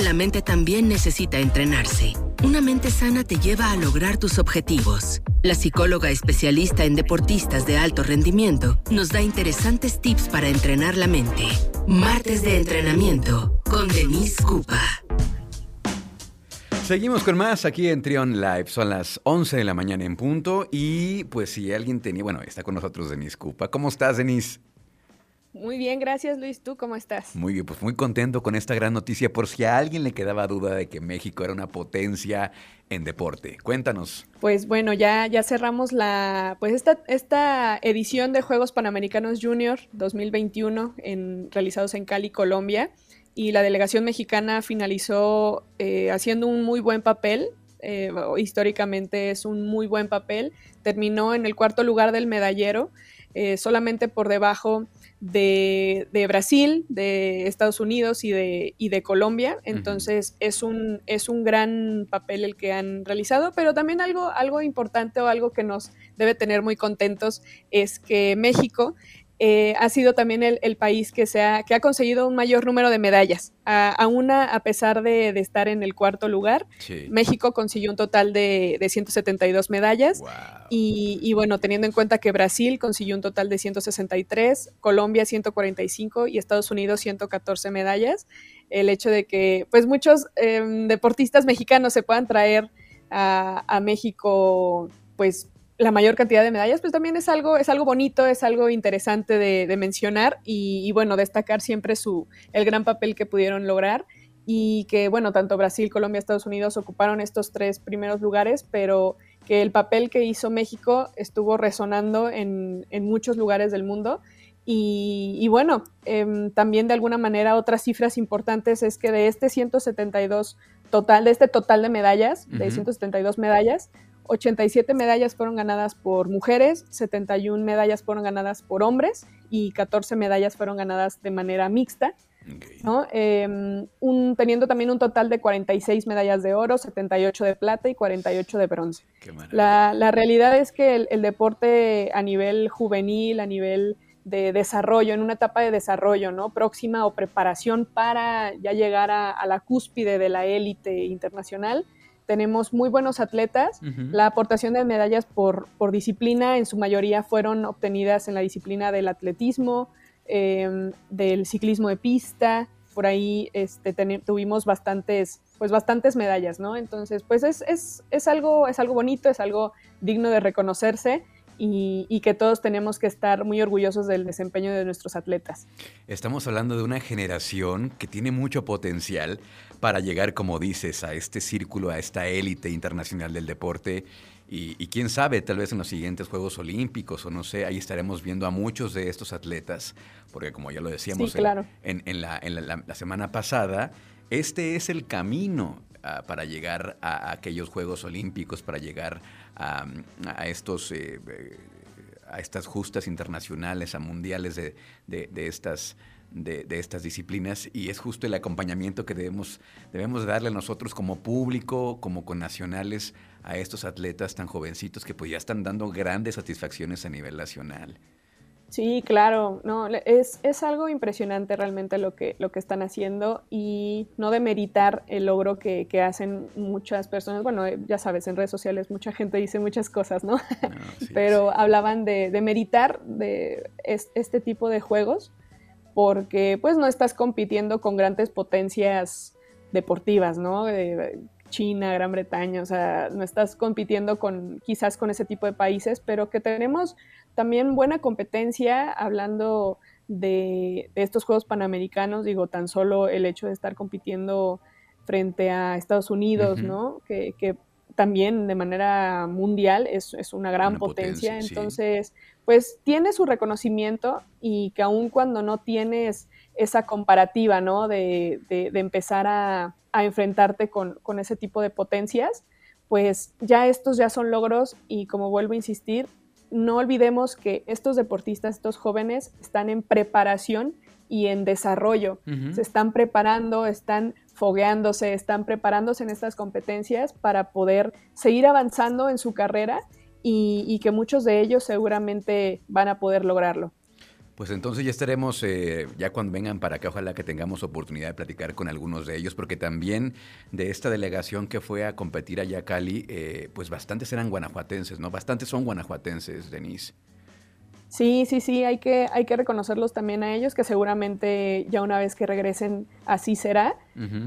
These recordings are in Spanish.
la mente también necesita entrenarse. Una mente sana te lleva a lograr tus objetivos. La psicóloga especialista en deportistas de alto rendimiento nos da interesantes tips para entrenar la mente. Martes de entrenamiento con Denise Cupa. Seguimos con más aquí en Trion Live. Son las 11 de la mañana en punto. Y pues si alguien tenía. Bueno, está con nosotros Denise Cupa. ¿Cómo estás, Denise? Muy bien, gracias Luis. ¿Tú cómo estás? Muy bien, pues muy contento con esta gran noticia por si a alguien le quedaba duda de que México era una potencia en deporte. Cuéntanos. Pues bueno, ya, ya cerramos la, pues esta, esta edición de Juegos Panamericanos Junior 2021 en, realizados en Cali, Colombia. Y la delegación mexicana finalizó eh, haciendo un muy buen papel. Eh, históricamente es un muy buen papel. Terminó en el cuarto lugar del medallero, eh, solamente por debajo de, Brasil, de Estados Unidos y de, de Colombia. Entonces es, un, es un gran papel el que han realizado, pero también algo, algo importante o algo que nos debe tener muy contentos es que México eh, ha sido también el, país que, se ha, que ha conseguido un mayor número de medallas. A, una, a pesar de, estar en el cuarto lugar, México consiguió un total de, 172 medallas. Y, bueno, teniendo en cuenta que Brasil consiguió un total de 163, Colombia 145 y Estados Unidos 114 medallas, el hecho de que pues muchos em, deportistas mexicanos se puedan traer a, a México pues la mayor cantidad de medallas, pues también es algo, es algo bonito, es algo interesante de, mencionar y, bueno, destacar siempre su, el gran papel que pudieron lograr y que, bueno, tanto Brasil, Colombia, Estados Unidos ocuparon estos tres primeros lugares, pero que el papel que hizo México estuvo resonando en, muchos lugares del mundo. Y, bueno, em, también de alguna manera otras cifras importantes es que de este 172 total, de este total de medallas, de 172 medallas, 87 medallas fueron ganadas por mujeres, 71 medallas fueron ganadas por hombres y 14 medallas fueron ganadas de manera mixta. Em, teniendo también un total de 46 medallas de oro, 78 de plata y 48 de bronce. La, realidad es que el, deporte a nivel juvenil, a nivel de desarrollo, en una etapa de desarrollo, ¿no? Próxima o preparación para ya llegar a la cúspide de la élite internacional, tenemos muy buenos atletas. La aportación de medallas por, por, disciplina en su mayoría fueron obtenidas en la disciplina del atletismo, em, del ciclismo de pista. Por ahí este, tuvimos bastantes, pues bastantes medallas, ¿no? Entonces, pues es, es, es, algo, es algo bonito, es algo digno de reconocerse y, que todos tenemos que estar muy orgullosos del desempeño de nuestros atletas. Estamos hablando de una generación que tiene mucho potencial para llegar, como dices, a este círculo, a esta élite internacional del deporte. Y, quién sabe, tal vez en los siguientes Juegos Olímpicos o no sé, ahí estaremos viendo a muchos de estos atletas, porque como ya lo decíamos en, la, semana pasada, este es el camino ah, para llegar a, aquellos Juegos Olímpicos, para llegar a, estos... Eh, eh, a estas justas internacionales, a mundiales de, de estas de, estas disciplinas y es justo el acompañamiento que debemos, debemos darle nosotros como público, como con nacionales, a estos atletas tan jovencitos que pues ya están dando grandes satisfacciones a nivel nacional. Sí, claro, no, es, es algo impresionante realmente lo que, lo que están haciendo y no demeritar el logro que, que hacen muchas personas. Bueno, eh, ya sabes, en redes sociales mucha gente dice muchas cosas, ¿no? Pero hablaban de, de meritar de este tipo de juegos porque pues no estás compitiendo con grandes potencias deportivas, ¿no? China, Gran Bretaña, o sea, no estás compitiendo con quizás con ese tipo de países, pero que tenemos también buena competencia hablando de, estos Juegos Panamericanos, digo, tan solo el hecho de estar compitiendo frente a Estados Unidos, ¿no? Que, también de manera mundial es, una gran potencia, entonces pues tiene su reconocimiento y que aun cuando no tienes esa comparativa, ¿no? De, empezar a, enfrentarte con, ese tipo de potencias, pues ya estos ya son logros y como vuelvo a insistir, no olvidemos que estos deportistas, estos jóvenes, están en preparación y en desarrollo. Se están preparando, están fogueándose, están preparándose en estas competencias para poder seguir avanzando en su carrera y, que muchos de ellos seguramente van a poder lograrlo. Pues entonces ya estaremos, eh, ya cuando vengan para acá, ojalá que tengamos oportunidad de platicar con algunos de ellos, porque también de esta delegación que fue a competir allá a Cali, eh, pues bastantes eran guanajuatenses, ¿no? Bastantes son guanajuatenses, Denise. Sí, sí, sí, hay que, hay que reconocerlos también a ellos, que seguramente ya una vez que regresen así será,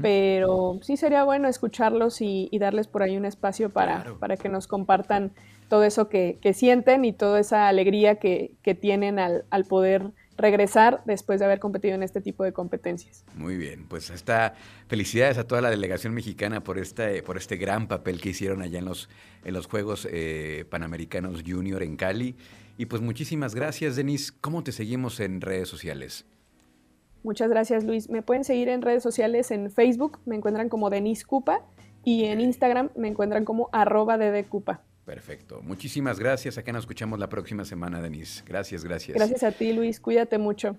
pero sí sería bueno escucharlos y, darles por ahí un espacio para, para que nos compartan todo eso que, sienten y toda esa alegría que, tienen al, poder regresar después de haber competido en este tipo de competencias. Muy bien, pues esta felicidades a toda la delegación mexicana por este, por este gran papel que hicieron allá en los, en los Juegos eh, Panamericanos Junior en Cali. Y pues muchísimas gracias, Denise. ¿Cómo te seguimos en redes sociales? Muchas gracias, Luis. Me pueden seguir en redes sociales en Facebook, me encuentran como Denise Cupa, y en Instagram me encuentran como arroba Cupa. Perfecto. Muchísimas gracias. Acá nos escuchamos la próxima semana, Denise. Gracias, gracias. Gracias a ti, Luis. Cuídate mucho.